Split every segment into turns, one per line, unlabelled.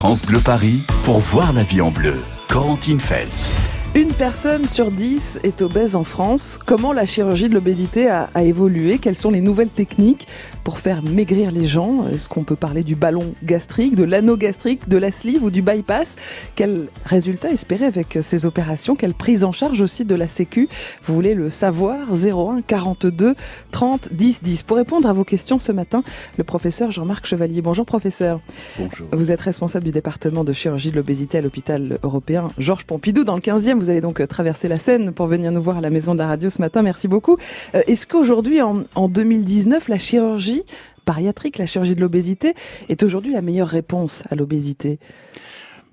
France Bleu Paris pour voir la vie en bleu. Corentine Feltz.
Une personne sur dix est obèse en France. Comment la chirurgie de l'obésité a, a, évolué? Quelles sont les nouvelles techniques? Pour faire maigrir les gens Est-ce qu'on peut parler du ballon gastrique, de l'anneau gastrique, de la sleeve ou du bypass? Quels résultats espérer avec ces opérations? Quelle prise en charge aussi de la Sécu? Vous voulez le savoir? 01 42 30 10 10. Pour répondre à vos questions ce matin, le professeur Jean-Marc Chevalier. Bonjour professeur.
Bonjour.
Vous êtes responsable du département de chirurgie de l'obésité à l'hôpital européen Georges Pompidou dans le 15e. Vous avez donc traversé la Seine pour venir nous voir à la maison de la radio ce matin. Merci beaucoup. Euh, Est-ce qu'aujourd'hui, en, en 2019, la chirurgie bariatrique, la chirurgie de l'obésité, est aujourd'hui la meilleure réponse à l'obésité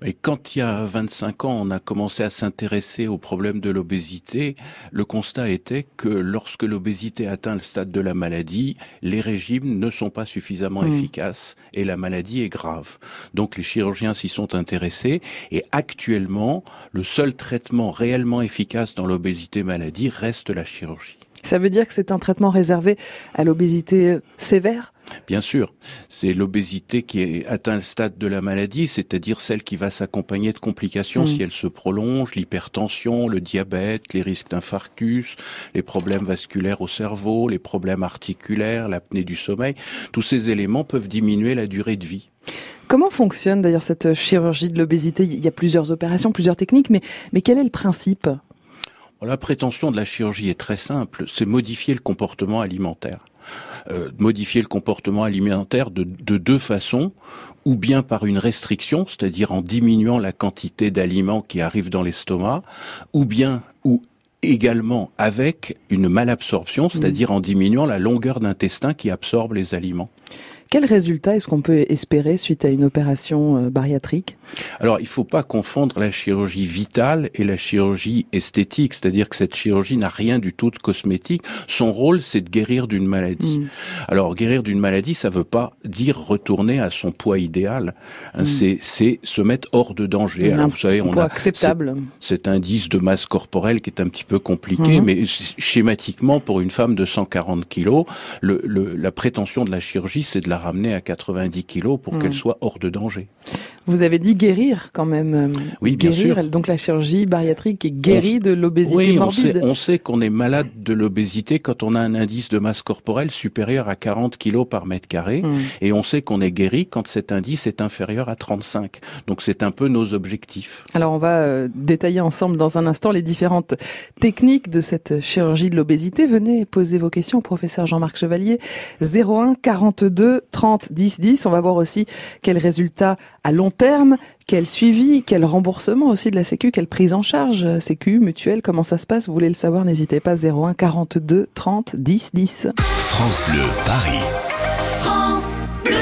et quand il y a 25 ans, on a commencé à s'intéresser au problème de l'obésité, le constat était que lorsque l'obésité atteint le stade de la maladie, les régimes ne sont pas suffisamment mmh. efficaces et la maladie est grave. Donc les chirurgiens s'y sont intéressés et actuellement, le seul traitement réellement efficace dans l'obésité maladie reste la chirurgie.
Ça veut dire que c'est un traitement réservé à l'obésité sévère?
Bien sûr, c'est l'obésité qui atteint le stade de la maladie, c'est-à-dire celle qui va s'accompagner de complications mmh. si elle se prolonge, l'hypertension, le diabète, les risques d'infarctus, les problèmes vasculaires au cerveau, les problèmes articulaires, l'apnée du sommeil. Tous ces éléments peuvent diminuer la durée de vie.
Comment fonctionne d'ailleurs cette chirurgie de l'obésité? Il y a plusieurs opérations, plusieurs techniques, mais, mais quel est le principe?
La prétention de la chirurgie est très simple, c'est modifier le comportement alimentaire. Euh, modifier le comportement alimentaire de, de, deux façons, ou bien par une restriction, c'est-à-dire en diminuant la quantité d'aliments qui arrivent dans l'estomac, ou bien ou également avec une malabsorption, c'est-à-dire en diminuant la longueur d'intestin qui absorbe les aliments.
Quel résultat est-ce qu'on peut espérer suite à une opération bariatrique?
Alors, il ne faut pas confondre la chirurgie vitale et la chirurgie esthétique, c'est-à-dire que cette chirurgie n'a rien du tout de cosmétique. Son rôle, c'est de guérir d'une maladie. Mm. Alors, guérir d'une maladie, ça ne veut pas dire retourner à son poids idéal. Mm. C'est se mettre hors de danger.
Alors, vous savez, on a acceptable.
cet indice de masse corporelle qui est un petit peu compliqué, mm -hmm. mais schématiquement, pour une femme de 140 kilos, le, le, la prétention de la chirurgie, c'est de la ramener à 90 kilos pour mmh. qu'elle soit hors de danger.
Vous avez dit guérir quand même.
Oui,
guérir,
bien sûr.
Donc la chirurgie bariatrique est guérie on, de l'obésité
oui,
morbide.
On sait, qu'on est malade de l'obésité quand on a un indice de masse corporelle supérieur à 40 kilos par mètre carré, mmh. et on sait qu'on est guéri quand cet indice est inférieur à 35. Donc c'est un peu nos objectifs.
Alors on va euh, détailler ensemble dans un instant les différentes techniques de cette chirurgie de l'obésité. Venez poser vos questions au professeur Jean-Marc Chevalier 01 42 30 10 10. On va voir aussi quels résultats à long terme, quel suivi, quel remboursement aussi de la Sécu, quelle prise en charge Sécu, mutuelle, comment ça se passe? Vous voulez le savoir N'hésitez pas 01 42 30 10 10.
France Bleu Paris.
France Bleu.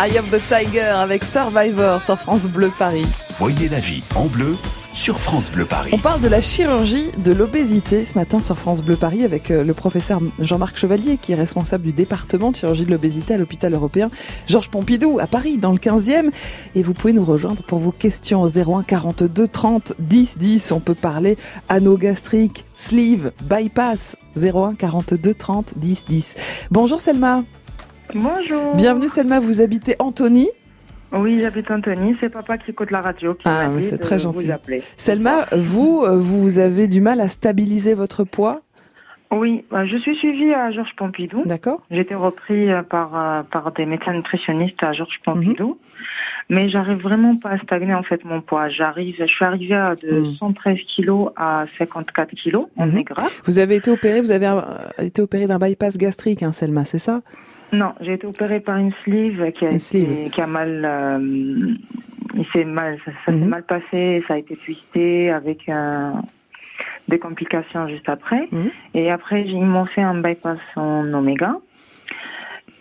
Eye of the Tiger avec Survivor sur France Bleu Paris.
Voyez la vie en bleu sur France Bleu Paris.
On parle de la chirurgie de l'obésité ce matin sur France Bleu Paris avec euh, le professeur Jean-Marc Chevalier qui est responsable du département de chirurgie de l'obésité à l'hôpital européen Georges Pompidou à Paris dans le 15e et vous pouvez nous rejoindre pour vos questions au 01 42 30 10 10 on peut parler anneau gastrique, sleeve, bypass 01 42 30 10 10. Bonjour Selma.
Bonjour.
Bienvenue Selma, vous habitez Antony
Oui, j'habite Anthony. C'est papa qui écoute la radio. Qui
Ah, c'est très gentil.
Vous.
Selma, vous, euh, vous avez du mal à stabiliser votre poids,
Oui, bah, je suis suivie à Georges Pompidou.
d'accord
J'ai été repris euh, par euh, par des médecins nutritionnistes à Georges Pompidou,
Mhm.
mais j'arrive vraiment pas à stagner en fait mon poids. J'arrive, je suis arrivée à de
Mhm.
113 kilos à 54 kilos en
Mhm.
maigre.
Vous avez été opéré, vous avez euh, été opéré d'un bypass gastrique, hein, Selma, c'est ça?
Non, j'ai été opérée par une sleeve qui a,
Une
été- qui a mal, euh, il s'est mal, ça, ça
Mhm.
s'est mal passé, ça a été twisté avec euh, des complications juste après.
Mhm.
Et après, ils m'ont fait un bypass en oméga.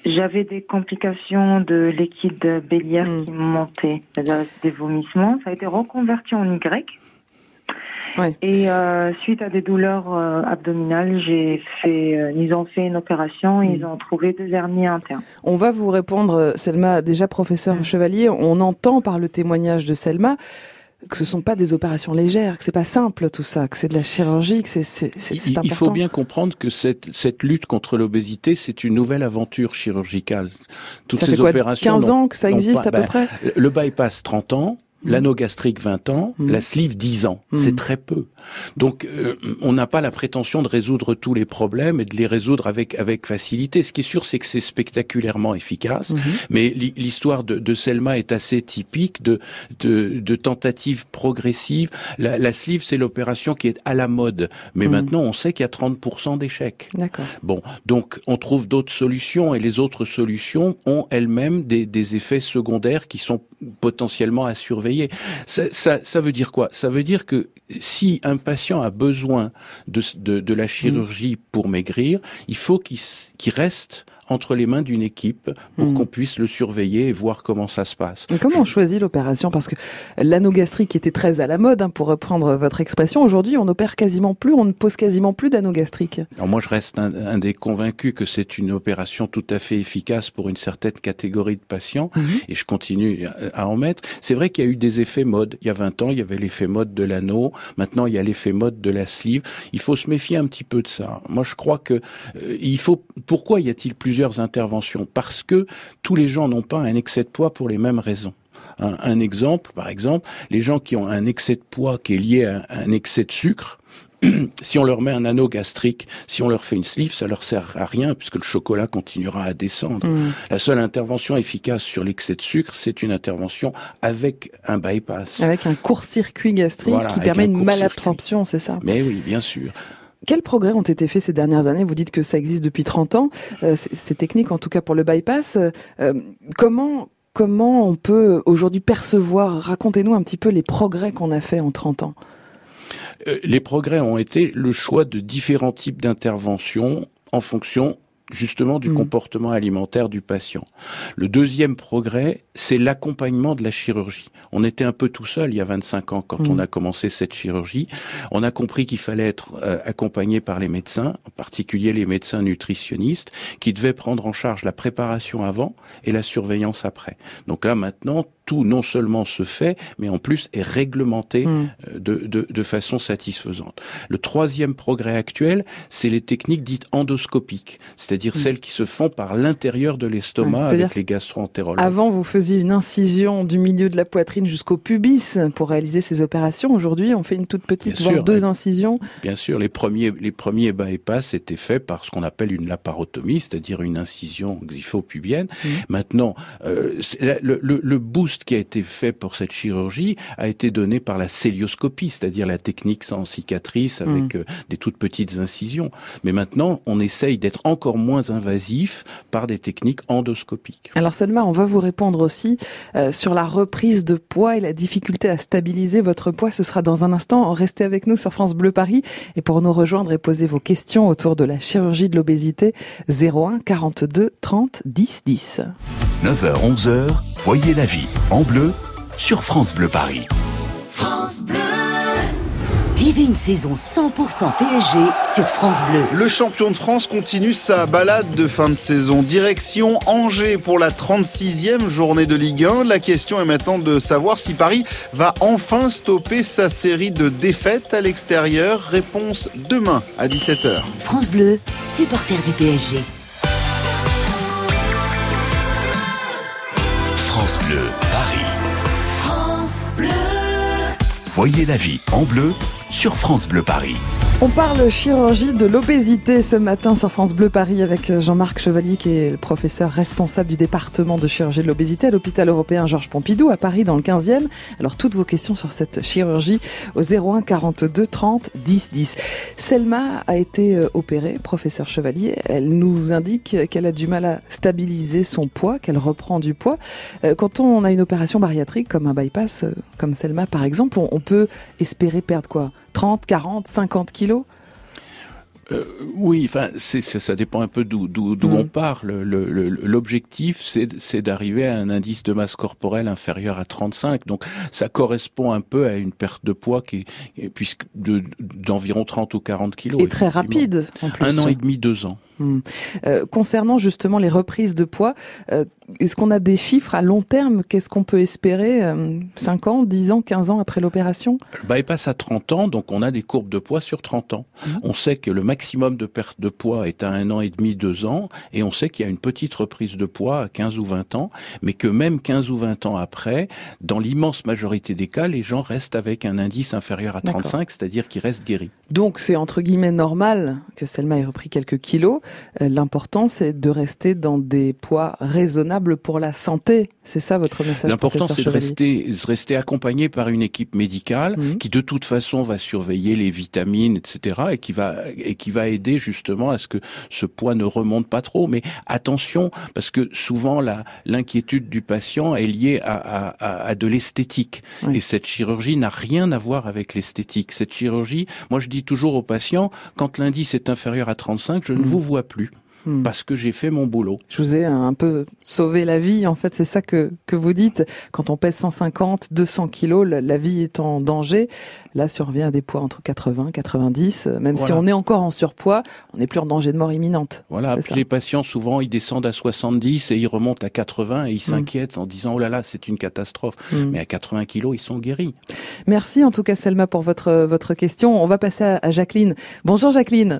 J'avais des complications de liquide biliaire
Mhm.
qui montaient, c'est-à-dire des vomissements. Ça a été reconverti en Y.
Ouais.
Et euh, suite à des douleurs euh, abdominales, j'ai fait, euh, ils ont fait une opération, et
Mhm.
ils ont trouvé des hernies internes.
On va vous répondre, Selma, déjà professeur
Mm.
Chevalier, on entend par le témoignage de Selma que ce sont pas des opérations légères, que c'est pas simple tout ça, que c'est de la chirurgie, que c'est c'est c'est-
Il,
important.
faut bien comprendre que cette, cette lutte contre l'obésité, c'est une nouvelle aventure chirurgicale. Toutes
ça
ces
fait quoi,
opérations.
15
n'ont-
ans que ça existe
pas-
à peu
ben,
près?
Le bypass 30 ans. L'anneau gastrique 20 ans,
Mm.
la sleeve 10 ans.
Mm.
C'est très peu. Donc euh, on n'a pas la prétention de résoudre tous les problèmes et de les résoudre avec avec facilité. Ce qui est sûr, c'est que c'est spectaculairement efficace.
Mhm.
Mais l'hi- l'histoire de, de Selma est assez typique de, de, de tentatives progressives. La, la sleeve, c'est l'opération qui est à la mode. Mais
Mm.
maintenant, on sait qu'il y a 30% d'échecs.
D'accord.
Bon, donc on trouve d'autres solutions et les autres solutions ont elles-mêmes des, des effets secondaires qui sont potentiellement à surveiller. Ça, ça, ça veut dire quoi? Ça veut dire que si un patient a besoin de, de, de la chirurgie pour maigrir, il faut qu'il reste entre les mains d'une équipe pour
Mm.
qu'on puisse le surveiller et voir comment ça se passe.
Mais comment on choisit l'opération? Parce que l'anneau gastrique était très à la mode, hein, pour reprendre votre expression. Aujourd'hui, on n'opère quasiment plus, on ne pose quasiment plus d'anneau gastrique.
Alors moi, je reste un, un des convaincus que c'est une opération tout à fait efficace pour une certaine catégorie de patients,
Mhm.
et je continue à, en mettre. C'est vrai qu'il y a eu des effets mode. Il y a 20 ans, il y avait l'effet mode de l'anneau. Maintenant, il y a l'effet mode de la sleeve. Il faut se méfier un petit peu de ça. Moi, je crois que euh, il faut. Pourquoi y a-t-il plusieurs interventions Parce que tous les gens n'ont pas un excès de poids pour les mêmes raisons. Un, un exemple, par exemple, les gens qui ont un excès de poids qui est lié à un excès de sucre, si on leur met un anneau gastrique, si on leur fait une sleeve, ça leur sert à rien puisque le chocolat continuera à descendre.
Mm.
La seule intervention efficace sur l'excès de sucre, c'est une intervention avec un bypass.
Avec un court-circuit gastrique
Voilà,
qui permet
un
une malabsorption, c'est ça
Mais oui, bien sûr.
Quels progrès ont été faits ces dernières années? Vous dites que ça existe depuis 30 ans. Euh, technique, en tout cas pour le bypass. Euh, comment on peut aujourd'hui percevoir Racontez-nous un petit peu les progrès qu'on a fait en 30 ans.
Euh, les progrès ont été le choix de différents types d'interventions en fonction justement du
Mhm.
comportement alimentaire du patient. Le deuxième progrès, c'est l'accompagnement de la chirurgie. On était un peu tout seul il y a 25 ans quand on a commencé cette chirurgie. On a compris qu'il fallait être euh, accompagné par les médecins, en particulier les médecins nutritionnistes, qui devaient prendre en charge la préparation avant et la surveillance après. Donc là maintenant, tout non seulement se fait, mais en plus est réglementé
Mm.
euh, de, de, de façon satisfaisante. Le troisième progrès actuel, c'est les techniques dites endoscopiques, c'est-à-dire
Mm.
celles qui se font par l'intérieur de l'estomac
Ouais,
avec les gastro-entérologues.
Avant, vous faisiez une incision du milieu de la poitrine jusqu'au pubis pour réaliser ces opérations. Aujourd'hui, on fait une toute petite, voire deux incisions.
Bien sûr, les premiers, les premiers bypass étaient faits par ce qu'on appelle une laparotomie, c'est-à-dire une incision xyphopubienne.
Mhm.
Maintenant, euh, le, le, le boost buste qui a été fait pour cette chirurgie a été donné par la célioscopie, c'est-à-dire la technique sans cicatrice avec mm. euh, des toutes petites incisions. Mais maintenant, on essaye d'être encore moins invasif par des techniques endoscopiques.
Alors Selma, on va vous répondre aussi euh, sur la reprise de poids et la difficulté à stabiliser votre poids. Ce sera dans un instant. Restez avec nous sur France Bleu Paris et pour nous rejoindre et poser vos questions autour de la chirurgie de l'obésité, 01 42 30 10 10.
9h 11h, voyez la vie en bleu sur France Bleu Paris.
France Bleu.
Vivez une saison 100% PSG sur France Bleu.
Le champion de France continue sa balade de fin de saison. Direction Angers pour la 36e journée de Ligue 1. La question est maintenant de savoir si Paris va enfin stopper sa série de défaites à l'extérieur. Réponse demain à 17h.
France Bleu, supporter du PSG.
France Bleu, Voyez la vie en bleu sur France Bleu Paris.
On parle chirurgie de l'obésité ce matin sur France Bleu Paris avec Jean-Marc Chevalier qui est le professeur responsable du département de chirurgie de l'obésité à l'hôpital européen Georges Pompidou à Paris dans le 15e. Alors toutes vos questions sur cette chirurgie au 01 42 30 10 10. Selma a été euh, opérée, professeur Chevalier. Elle nous indique qu'elle a du mal à stabiliser son poids, qu'elle reprend du poids. Euh, quand on a une opération bariatrique comme un bypass, euh, comme Selma par exemple, on peut espérer perdre quoi? 30, 40, 50 kilos
euh, oui, enfin, c'est, ça dépend un peu d'où,
Mm.
on parle. Le, le- l'objectif, c'est, d'arriver à un indice de masse corporelle inférieur à 35. Donc, ça correspond un peu à une perte de poids qui, est- puisque de, d'environ 30 ou 40 kilos.
et très rapide en plus.
Un an et demi, deux ans.
Hmm. Euh, concernant justement les reprises de poids, euh, est-ce qu'on a des chiffres à long terme? Qu'est-ce qu'on peut espérer euh, 5 ans, 10 ans, 15 ans après l'opération?
Le bypass à 30 ans, donc on a des courbes de poids sur 30 ans.
Mhm.
On sait que le maximum de perte de poids est à un an et demi, deux ans, et on sait qu'il y a une petite reprise de poids à 15 ou 20 ans, mais que même 15 ou 20 ans après, dans l'immense majorité des cas, les gens restent avec un indice inférieur à
D'accord.
35, c'est-à-dire qu'ils restent guéris.
Donc c'est entre guillemets normal que Selma ait repris quelques kilos. Euh, L'important c'est de rester dans des poids raisonnables pour la santé. C'est ça votre message
L'important, c'est de rester, accompagné par une équipe médicale
Mhm.
qui, de toute façon, va surveiller les vitamines, etc., et qui va et qui va aider justement à ce que ce poids ne remonte pas trop. Mais attention, parce que souvent l'inquiétude du patient est liée à, à, à- à de l'esthétique,
Oui.
et cette chirurgie n'a rien à voir avec l'esthétique. Cette chirurgie, moi, je dis toujours aux patients, quand l'indice est inférieur à 35, je ne
Mhm.
vous vois plus.
Hmm.
Parce que j'ai fait mon boulot.
Je vous ai un peu sauvé la vie, en fait, c'est ça que, que vous dites. Quand on pèse 150, 200 kilos, la, vie est en danger. Là, revient à des poids entre 80, 90, euh, même si on est encore en surpoids, on n'est plus en danger de mort imminente.
Voilà, les patients, souvent, ils descendent à 70 et ils remontent à 80 et ils s'inquiètent en disant, oh là là, c'est une catastrophe.
Hmm.
Mais à 80 kilos, ils sont guéris.
Merci en tout cas Selma pour votre, votre question. On va passer à Jacqueline. Bonjour Jacqueline.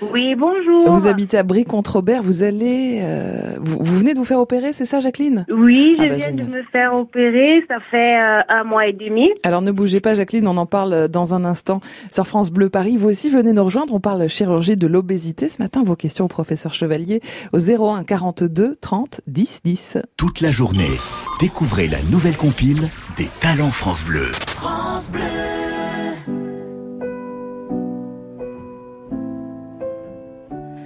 Oui, bonjour.
Vous habitez à Brie-contre-Robert. Vous allez, euh, vous, vous venez de vous faire opérer, c'est ça Jacqueline?
Oui, je
Ah bah,
viens
génial.
de me faire opérer, ça fait euh, un mois et demi.
Alors ne bougez pas Jacqueline, on en parle euh, dans un instant sur France Bleu Paris. Vous aussi venez nous rejoindre, on parle chirurgie de l'obésité ce matin. Vos questions au professeur Chevalier au 01 42 30 10 10.
Toute la journée, découvrez la nouvelle compile des talents France Bleu.
France Bleu.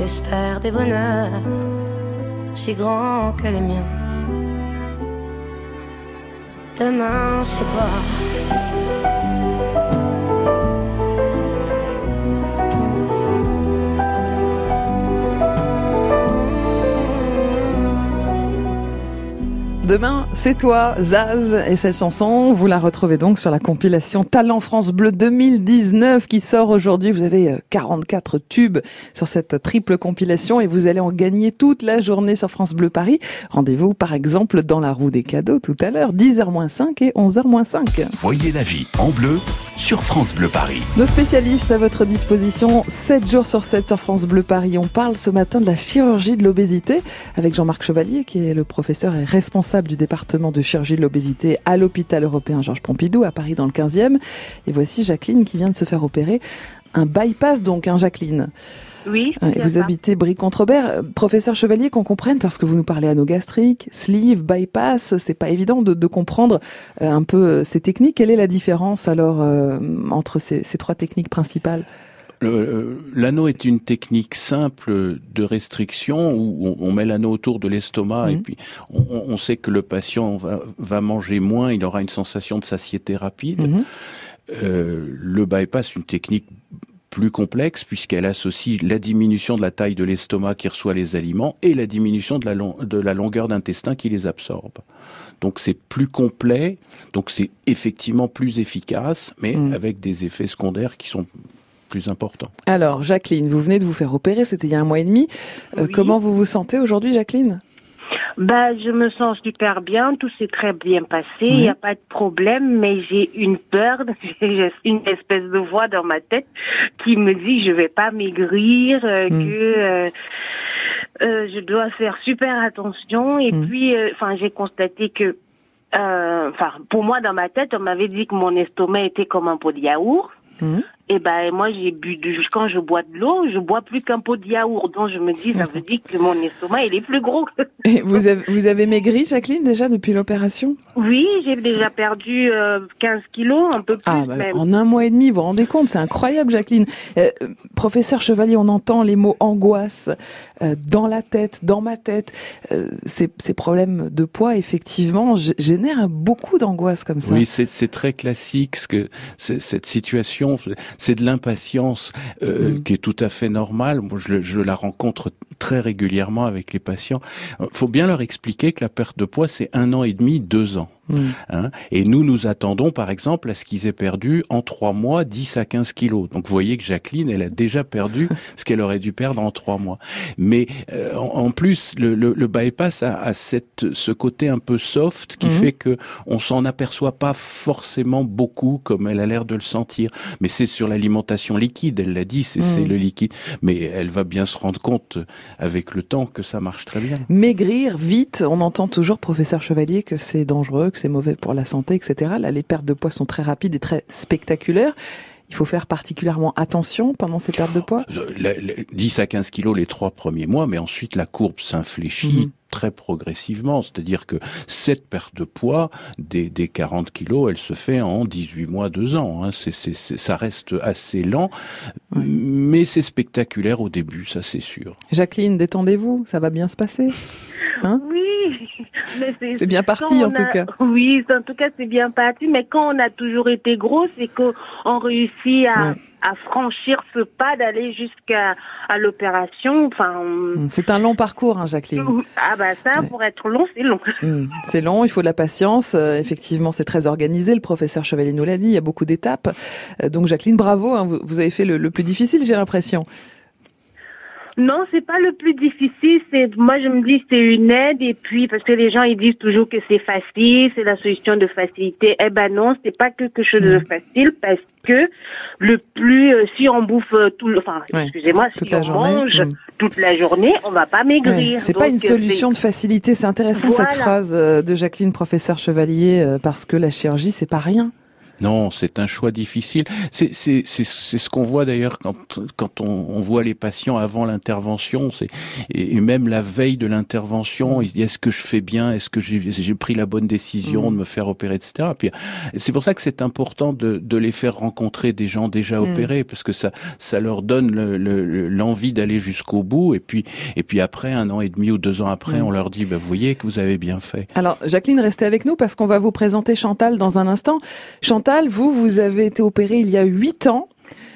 Je t'espère des bonheurs si grands que les miens. Demain, c'est toi.
Demain, c'est toi, Zaz. Et cette chanson, vous la retrouvez donc sur la compilation Talent France Bleu 2019 qui sort aujourd'hui. Vous avez 44 tubes sur cette triple compilation et vous allez en gagner toute la journée sur France Bleu Paris. Rendez-vous par exemple dans la roue des cadeaux tout à l'heure, 10h-5 et 11h-5.
Voyez la vie en bleu sur France Bleu Paris.
Nos spécialistes à votre disposition, 7 jours sur 7 sur France Bleu Paris. On parle ce matin de la chirurgie de l'obésité avec Jean-Marc Chevalier qui est le professeur et responsable du département de chirurgie de l'obésité à l'hôpital européen Georges Pompidou à Paris dans le 15e. Et voici Jacqueline qui vient de se faire opérer un bypass donc, hein, Jacqueline.
Oui.
Et vous habitez Brie-Contrebert. Professeur Chevalier, qu'on comprenne, parce que vous nous parlez anogastrique, sleeve, bypass, c'est pas évident de, de comprendre euh, un peu euh, ces techniques. Quelle est la différence alors euh, entre ces, ces trois techniques principales?
L'anneau est une technique simple de restriction où on, on met l'anneau autour de l'estomac et puis on, on sait que le patient va, va manger moins, il aura une sensation de satiété rapide.
Mhm.
Euh, le bypass, une technique plus complexe puisqu'elle associe la diminution de la taille de l'estomac qui reçoit les aliments et la diminution de la, long- de la longueur d'intestin qui les absorbe. Donc c'est plus complet, donc c'est effectivement plus efficace, mais
Mm.
avec des effets secondaires qui sont plus importants.
Alors, Jacqueline, vous venez de vous faire opérer, c'était il y a un mois et demi. Euh. Comment vous vous sentez aujourd'hui, Jacqueline?
Bah, je me sens super bien, tout s'est très bien passé, il n'y a pas de problème, mais j'ai une peur, j'ai une espèce de voix dans ma tête qui me dit je vais pas maigrir, euh,
Mm.
que euh, euh, je dois faire super attention. Et
Mm.
puis, euh, enfin, j'ai constaté que, euh, enfin, pour moi dans ma tête, on m'avait dit que mon estomac était comme un pot de yaourt.
Mhm.
Et ben moi j'ai bu de quand je bois de l'eau, je bois plus qu'un pot de yaourt. Donc je me dis ça veut dire que mon estomac il est plus gros.
Et vous avez, vous avez maigri, Jacqueline, déjà depuis l'opération?
Oui, j'ai déjà perdu euh, 15 kilos, un peu plus
Ah, bah,
même.
en un mois et demi, vous vous rendez compte, c'est incroyable, Jacqueline. Euh, professeur Chevalier, on entend les mots angoisse euh, dans la tête, dans ma tête. Euh, ces, ces problèmes de poids, effectivement, génèrent beaucoup d'angoisse comme ça.
Oui, c'est c'est très classique ce que cette situation, c'est de l'impatience euh,
Mm.
qui est tout à fait normale. Moi, je, je la rencontre très régulièrement avec les patients. Il faut bien leur expliquer que la perte de poids, c'est un an et demi, deux ans.
Mm.
Hein et nous, nous attendons, par exemple, à ce qu'ils aient perdu en trois mois 10 à 15 kilos. Donc, vous voyez que Jacqueline, elle a déjà perdu ce qu'elle aurait dû perdre en trois mois. Mais euh, en, en plus, le, le, le bypass a, a cette, ce côté un peu soft qui
Mhm.
fait que on s'en aperçoit pas forcément beaucoup comme elle a l'air de le sentir. Mais c'est sur l'alimentation liquide, elle l'a dit, c'est
Mhm.
le liquide. Mais elle va bien se rendre compte avec le temps que ça marche très bien.
Maigrir vite, on entend toujours, professeur Chevalier, que c'est dangereux, que c'est mauvais pour la santé, etc. Là, les pertes de poids sont très rapides et très spectaculaires. Il faut faire particulièrement attention pendant ces pertes de poids.
Euh, la- la- 10 à 15 kilos les trois premiers mois, mais ensuite la courbe s'infléchit
Mhm.
Très progressivement. C'est-à-dire que cette perte de poids des, des 40 kilos, elle se fait en 18 mois, 2 ans. Hein. C'est, c'est- c'est- ça reste assez lent, mais c'est spectaculaire au début, ça c'est sûr.
Jacqueline, détendez-vous, ça va bien se passer. Hein?
Oui,
c'est bien parti en tout cas.
Oui, en tout cas c'est bien parti. Mais quand on a toujours été gros, c'est qu'on réussit à, à franchir ce pas d'aller jusqu'à à l'opération. Enfin,
hum, c'est un long parcours, hein, Jacqueline.
Ah bah ça, pour être long, c'est long.
Hum, c'est long, il faut de la patience. Euh, effectivement, c'est très organisé. Le professeur Chevalier nous l'a dit. Il y a beaucoup d'étapes. Euh, donc, Jacqueline, bravo. Hein, vous, avez fait le plus difficile, j'ai l'impression.
Non, c'est pas le plus difficile. C'est moi je me dis c'est une aide et puis parce que les gens ils disent toujours que c'est facile, c'est la solution de facilité. Eh ben non, c'est pas quelque chose de mm. facile parce que le plus euh, si on bouffe euh, tout le enfin excusez-moi si on mange mm. toute la journée, on va pas maigrir.
C'est pas une euh, solution de facilité. C'est intéressant cette phrase de Jacqueline professeur Chevalier parce que la chirurgie c'est pas rien.
Non, c'est un choix difficile. C'est ce qu'on voit d'ailleurs quand, quand on, on, voit les patients avant l'intervention, et, et même la veille de l'intervention, ils disent est-ce que je fais bien, est-ce que j'ai pris la bonne décision de me faire opérer, etc. Puis c'est pour ça que c'est important de, de, les faire rencontrer des gens déjà mm. opérés, parce que ça, ça leur donne l'envie le, d'aller jusqu'au bout. Et puis, et puis après, un an et demi ou deux ans après, mm. on leur dit, bah, vous voyez que vous avez bien fait.
Alors, Jacqueline, restez avec nous parce qu'on va vous présenter Chantal dans un instant. Chantal, vous, vous avez été opéré il y a 8 ans.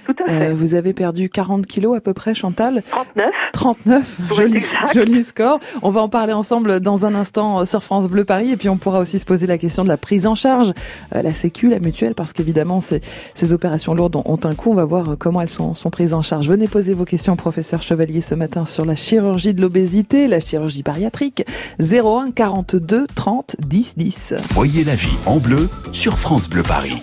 Tout à fait.
Euh, vous avez perdu 40 kilos à peu près, Chantal
39.
39, joli, joli score. On va en parler ensemble dans un instant euh, sur France Bleu Paris et puis on pourra aussi se poser la question de la prise en charge, euh, la sécu, la mutuelle, parce qu'évidemment ces, ces opérations lourdes ont, un coût. On va voir comment elles sont, sont prises en charge. Venez poser vos questions, professeur Chevalier, ce matin sur la chirurgie de l'obésité, la chirurgie bariatrique. 01 42 30 10 10.
Voyez la vie en bleu sur France Bleu Paris.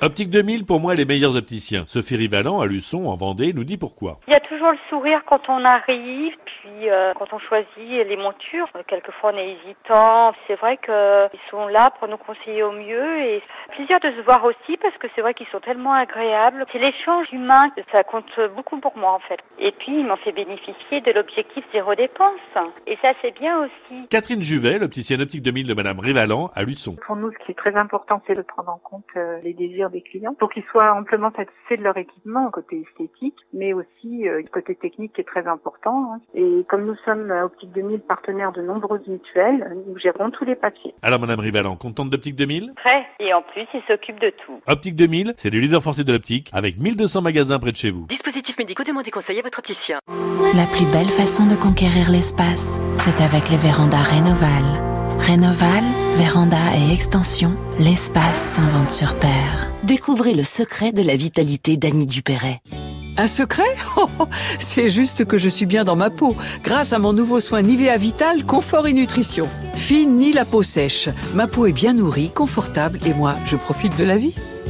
Optique 2000, pour moi, les meilleurs opticiens. Sophie Rivalan, à Luçon, en Vendée, nous dit pourquoi.
Il y a toujours le sourire quand on arrive, puis euh, quand on choisit les montures. Quelquefois, on est hésitant. C'est vrai qu'ils sont là pour nous conseiller au mieux et plaisir de se voir aussi parce que c'est vrai qu'ils sont tellement agréables. C'est l'échange humain, ça compte beaucoup pour moi en fait. Et puis, ils m'ont fait bénéficier de l'objectif zéro dépense. Et ça, c'est bien aussi.
Catherine Juvet, l'opticienne Optique 2000 de Madame Rivalan, à Luçon.
Pour nous, ce qui est très important, c'est de prendre en compte euh, les désirs des clients pour qu'ils soient amplement satisfaits de leur équipement côté esthétique, mais aussi euh, côté technique qui est très important. Hein. Et comme nous sommes à Optique 2000 partenaires de nombreuses mutuelles, nous gérons tous les papiers.
Alors Madame Rivalan, contente d'Optique 2000
Très, et en plus ils s'occupent de tout.
Optique 2000, c'est le leader français de l'optique avec 1200 magasins près de chez vous.
Dispositifs médicaux, demandez conseil à votre opticien.
La plus belle façon de conquérir l'espace, c'est avec les vérandas Rénoval. Rénoval, véranda et extension, l'espace s'invente sur Terre.
Découvrez le secret de la vitalité d'Annie Dupéret.
Un secret? Oh, C'est juste que je suis bien dans ma peau, grâce à mon nouveau soin Nivea Vital Confort et Nutrition. Fini la peau sèche, ma peau est bien nourrie, confortable et moi, je profite de la vie.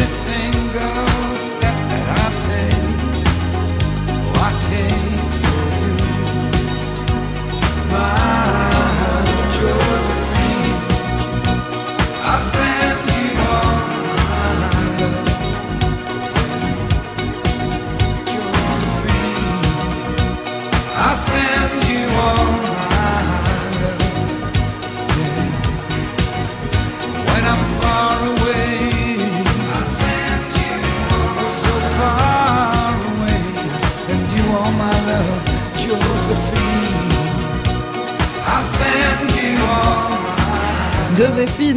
descendo.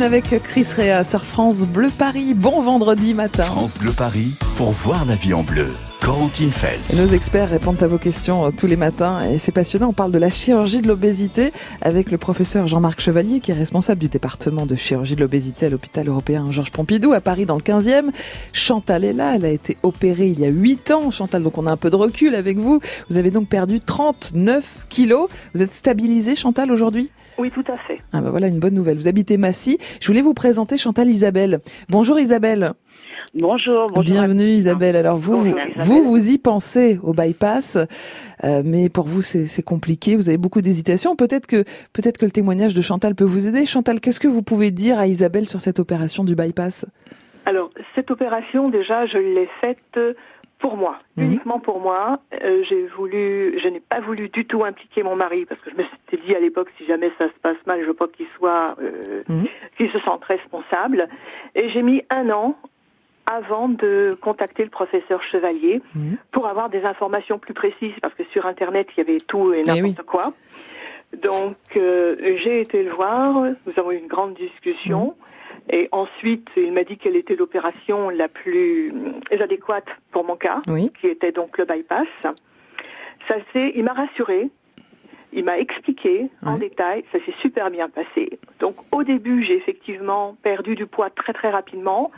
Avec Chris Rea sur France Bleu Paris. Bon vendredi matin.
France Bleu Paris pour voir la vie en bleu. Corentine
Et
Feltz.
nos experts répondent à vos questions euh, tous les matins et c'est passionnant. On parle de la chirurgie de l'obésité avec le professeur Jean-Marc Chevalier qui est responsable du département de chirurgie de l'obésité à l'hôpital européen Georges Pompidou à Paris dans le 15e. Chantal est là, elle a été opérée il y a 8 ans. Chantal, donc on a un peu de recul avec vous. Vous avez donc perdu 39 kilos. Vous êtes stabilisée Chantal aujourd'hui?
Oui, tout à fait.
ah bah voilà une bonne nouvelle. Vous habitez Massy. Je voulais vous présenter Chantal Isabelle. Bonjour Isabelle.
Bonjour, bonjour.
Bienvenue Isabelle. Alors vous,
Bonjour,
vous,
Isabelle.
vous, vous y pensez au bypass, euh, mais pour vous c'est compliqué. Vous avez beaucoup d'hésitation. Peut-être que peut-être que le témoignage de Chantal peut vous aider. Chantal, qu'est-ce que vous pouvez dire à Isabelle sur cette opération du bypass?
Alors, cette opération, déjà, je l'ai faite pour moi,
Mhm.
uniquement pour moi. Euh, j'ai voulu, je n'ai pas voulu du tout impliquer mon mari parce que je me suis dit à l'époque, si jamais ça se passe mal, je veux pas qu'il soit, euh, qu'il se sente responsable. Et j'ai mis un an avant de contacter le professeur Chevalier pour avoir des informations plus précises parce que sur Internet, il y avait tout et n'importe quoi. Donc, euh, j'ai été le voir, nous avons eu une grande discussion. Et ensuite, il m'a dit quelle était l'opération la plus euh, adéquate pour mon cas,
Oui.
qui était donc le bypass. Ça s'est, il m'a rassuré, il m'a expliqué en détail, ça s'est super bien passé. Donc au début, j'ai effectivement perdu du poids très très rapidement,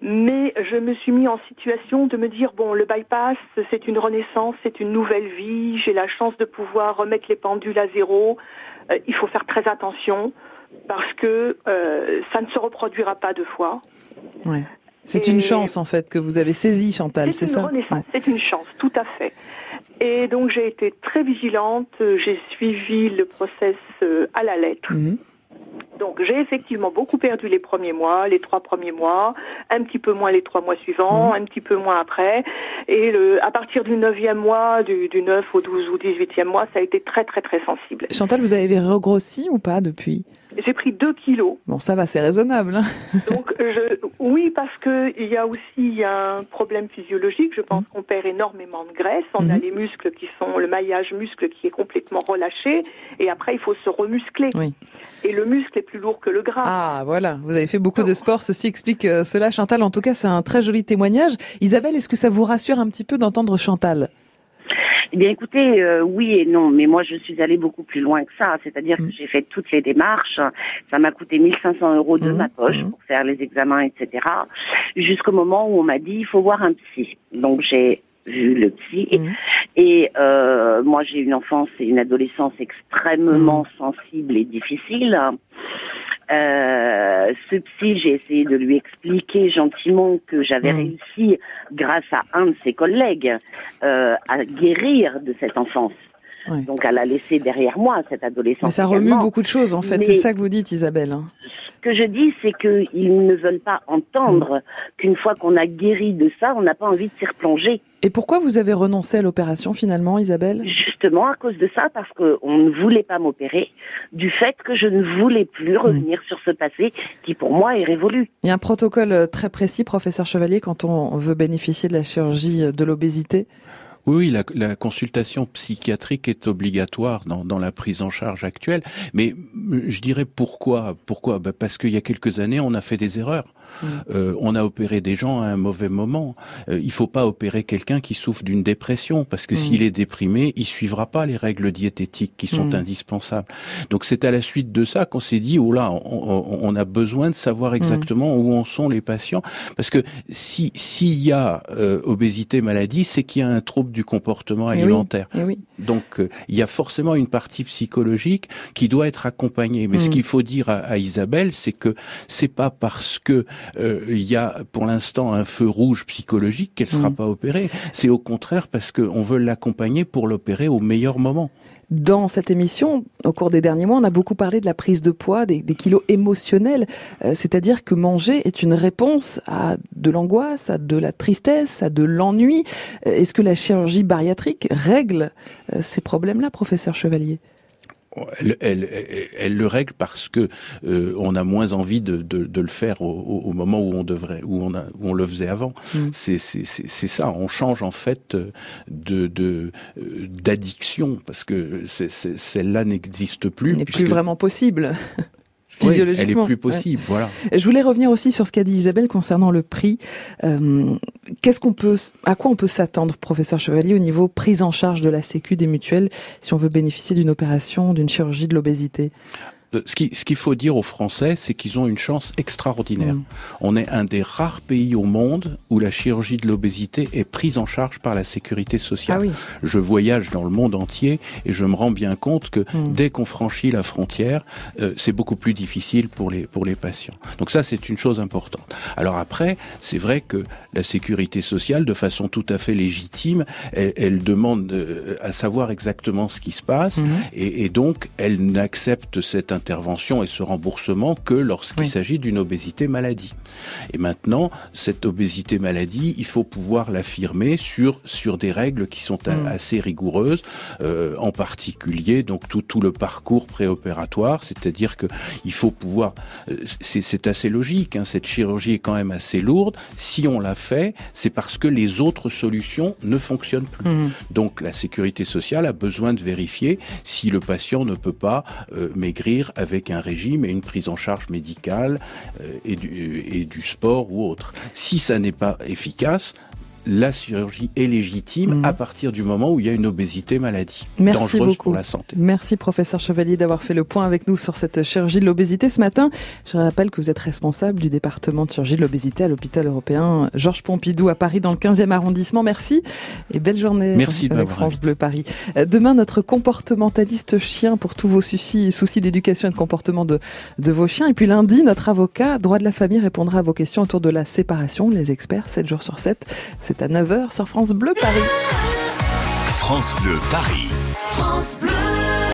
mais je me suis mis en situation de me dire bon, le bypass, c'est une renaissance, c'est une nouvelle vie, j'ai la chance de pouvoir remettre les pendules à zéro. Euh, il faut faire très attention parce que euh, ça ne se reproduira pas deux fois.
Ouais. C'est une chance en fait que vous avez saisi Chantal, c'est ça
renaissance, c'est une chance, tout à fait. Et donc j'ai été très vigilante, j'ai suivi le process euh, à la lettre.
Mhm.
Donc j'ai effectivement beaucoup perdu les premiers mois, les trois premiers mois, un petit peu moins les trois mois suivants, un petit peu moins après. Et le, à partir du neuvième mois, du, du 9 au 12 ou 18e mois, ça a été très très très sensible.
Chantal, vous avez regrossi ou pas depuis?
J'ai pris 2 kilos.
Bon, ça va, c'est raisonnable. hein.
Donc je, oui, parce que il y a aussi un problème physiologique. Je pense qu'on perd énormément de graisse. On a
Mhm.
les muscles qui sont le maillage muscle qui est complètement relâché, et après il faut se remuscler.
Oui.
Et le muscle est plus lourd que le gras.
Ah voilà, vous avez fait beaucoup de sport, ceci explique euh, cela. Chantal, en tout cas, c'est un très joli témoignage. Isabelle, est-ce que ça vous rassure un petit peu d'entendre Chantal?
Eh bien, écoutez, euh, oui et non, mais moi, je suis allée beaucoup plus loin que ça. C'est-à-dire
Mm.
que j'ai fait toutes les démarches. Ça m'a coûté 1500 euros de
Mm.
ma poche pour faire les examens, etc. Jusqu'au moment où on m'a dit, il faut voir un psy. Donc, j'ai vu le psy.
Mm.
Et euh, moi, j'ai une enfance et une adolescence extrêmement
Mm.
sensibles et difficiles. Euh, ce psy, j'ai essayé de lui expliquer gentiment que j'avais
Mm.
réussi, grâce à un de ses collègues, euh, à guérir de cette enfance. Donc elle a laissé derrière moi cette adolescence.
Mais ça remue beaucoup de choses en fait, c'est ça que vous dites Isabelle.
Ce que je dis, c'est qu'ils ne veulent pas entendre qu'une fois qu'on a guéri de ça, on n'a pas envie de s'y replonger.
Et pourquoi vous avez renoncé à l'opération finalement Isabelle?
Justement à cause de ça, parce qu'on ne voulait pas m'opérer, du fait que je ne voulais plus revenir sur ce passé qui pour moi est révolu.
Il y a un protocole euh, très précis, professeur Chevalier, quand on veut bénéficier de la chirurgie euh, de l'obésité
Oui, la, la consultation psychiatrique est obligatoire dans, dans la prise en charge actuelle. Mais euh, je dirais pourquoi Pourquoi? Ben Parce qu'il y a quelques années, on a fait des erreurs. Euh, on a opéré des gens à un mauvais moment. Euh, il faut pas opérer quelqu'un qui souffre d'une dépression parce que
Mm.
s'il est déprimé, il suivra pas les règles diététiques qui sont
Mm.
indispensables. Donc c'est à la suite de ça qu'on s'est dit oh là, on, on- on a besoin de savoir exactement où en sont les patients parce que si s'il y a euh, obésité maladie, c'est qu'il y a un trouble du comportement
Eh oui,
alimentaire.
eh oui.
Donc euh, il y a forcément une partie psychologique qui doit être accompagnée. Mais ce
Mm.
qu'il faut dire à, à Isabelle, c'est que c'est pas parce que euh, il y a pour l'instant un feu rouge psychologique qu'elle sera
Mm.
pas opérée. C'est au contraire parce qu'on veut l'accompagner pour l'opérer au meilleur moment.
Dans cette émission, au cours des derniers mois, on a beaucoup parlé de la prise de poids, des, kilos émotionnels, Euh, c'est-à-dire que manger est une réponse à de l'angoisse, à de la tristesse, à de l'ennui. Euh, Est-ce que la chirurgie bariatrique règle euh, ces problèmes-là, professeur Chevalier?
Elle, elle, elle- elle le règle parce que euh, on a moins envie de, de, de le faire au, moment où on devrait, où on, a, où on le faisait avant.
Mm.
C'est ça. On change en fait euh, de, d'addiction parce que celle-là n'existe plus.
n'est plus vraiment possible.
Oui,
Physiologiquement.
elle est plus
Ouais.
possible. Voilà.
Je voulais revenir aussi sur ce qu'a dit Isabelle concernant le prix. Euh, Qu'est-ce qu'on peut, à quoi on peut s'attendre, professeur Chevalier, au niveau prise en charge de la Sécu des mutuelles, si on veut bénéficier d'une opération, d'une chirurgie de l'obésité?
Ce qui- ce qu'il faut dire aux Français, c'est qu'ils ont une chance extraordinaire.
Mm.
On est un des rares pays au monde où la chirurgie de l'obésité est prise en charge par la sécurité sociale.
Ah oui.
Je voyage dans le monde entier et je me rends bien compte que
Mm.
dès qu'on franchit la frontière, euh, c'est beaucoup plus difficile pour les pour les patients. Donc ça, c'est une chose importante. Alors après, c'est vrai que la sécurité sociale, de façon tout à fait légitime, elle, elle demande euh, à savoir exactement ce qui se passe
Mhm.
et, et donc elle n'accepte cette intervention et ce remboursement que lorsqu'il s'agit d'une obésité maladie. Et maintenant, cette obésité maladie, il faut pouvoir l'affirmer sur sur des règles qui sont
Mm.
assez rigoureuses, euh, en particulier donc tout tout le parcours préopératoire, c'est-à-dire que il faut pouvoir, euh, c'est c'est assez logique, hein, cette chirurgie est quand même assez lourde. Si on l'a fait, c'est parce que les autres solutions ne fonctionnent plus.
Mhm.
Donc la sécurité sociale a besoin de vérifier si le patient ne peut pas euh, maigrir avec un régime et une prise en charge médicale euh, et, du, et du sport ou autre. Si ça n'est pas efficace, la chirurgie est légitime à partir du moment où il y a une obésité maladie
Merci
dangereuse
beaucoup.
pour la santé.
Merci professeur Chevalier d'avoir fait le point avec nous sur cette chirurgie de l'obésité ce matin. Je rappelle que vous êtes responsable du département de chirurgie de l'obésité à l'hôpital européen Georges Pompidou à Paris dans le 15e arrondissement. Merci et belle journée
Merci de
avec
m'avoir
France Bleu Paris. Euh, Demain notre comportementaliste chien pour tous vos soucis soucis d'éducation et de comportement de de vos chiens et puis lundi notre avocat droit de la famille répondra à vos questions autour de la séparation, les experts 7 jours sur 7. C'est à 9h sur France Bleu Paris.
France Bleu Paris.
France Bleu.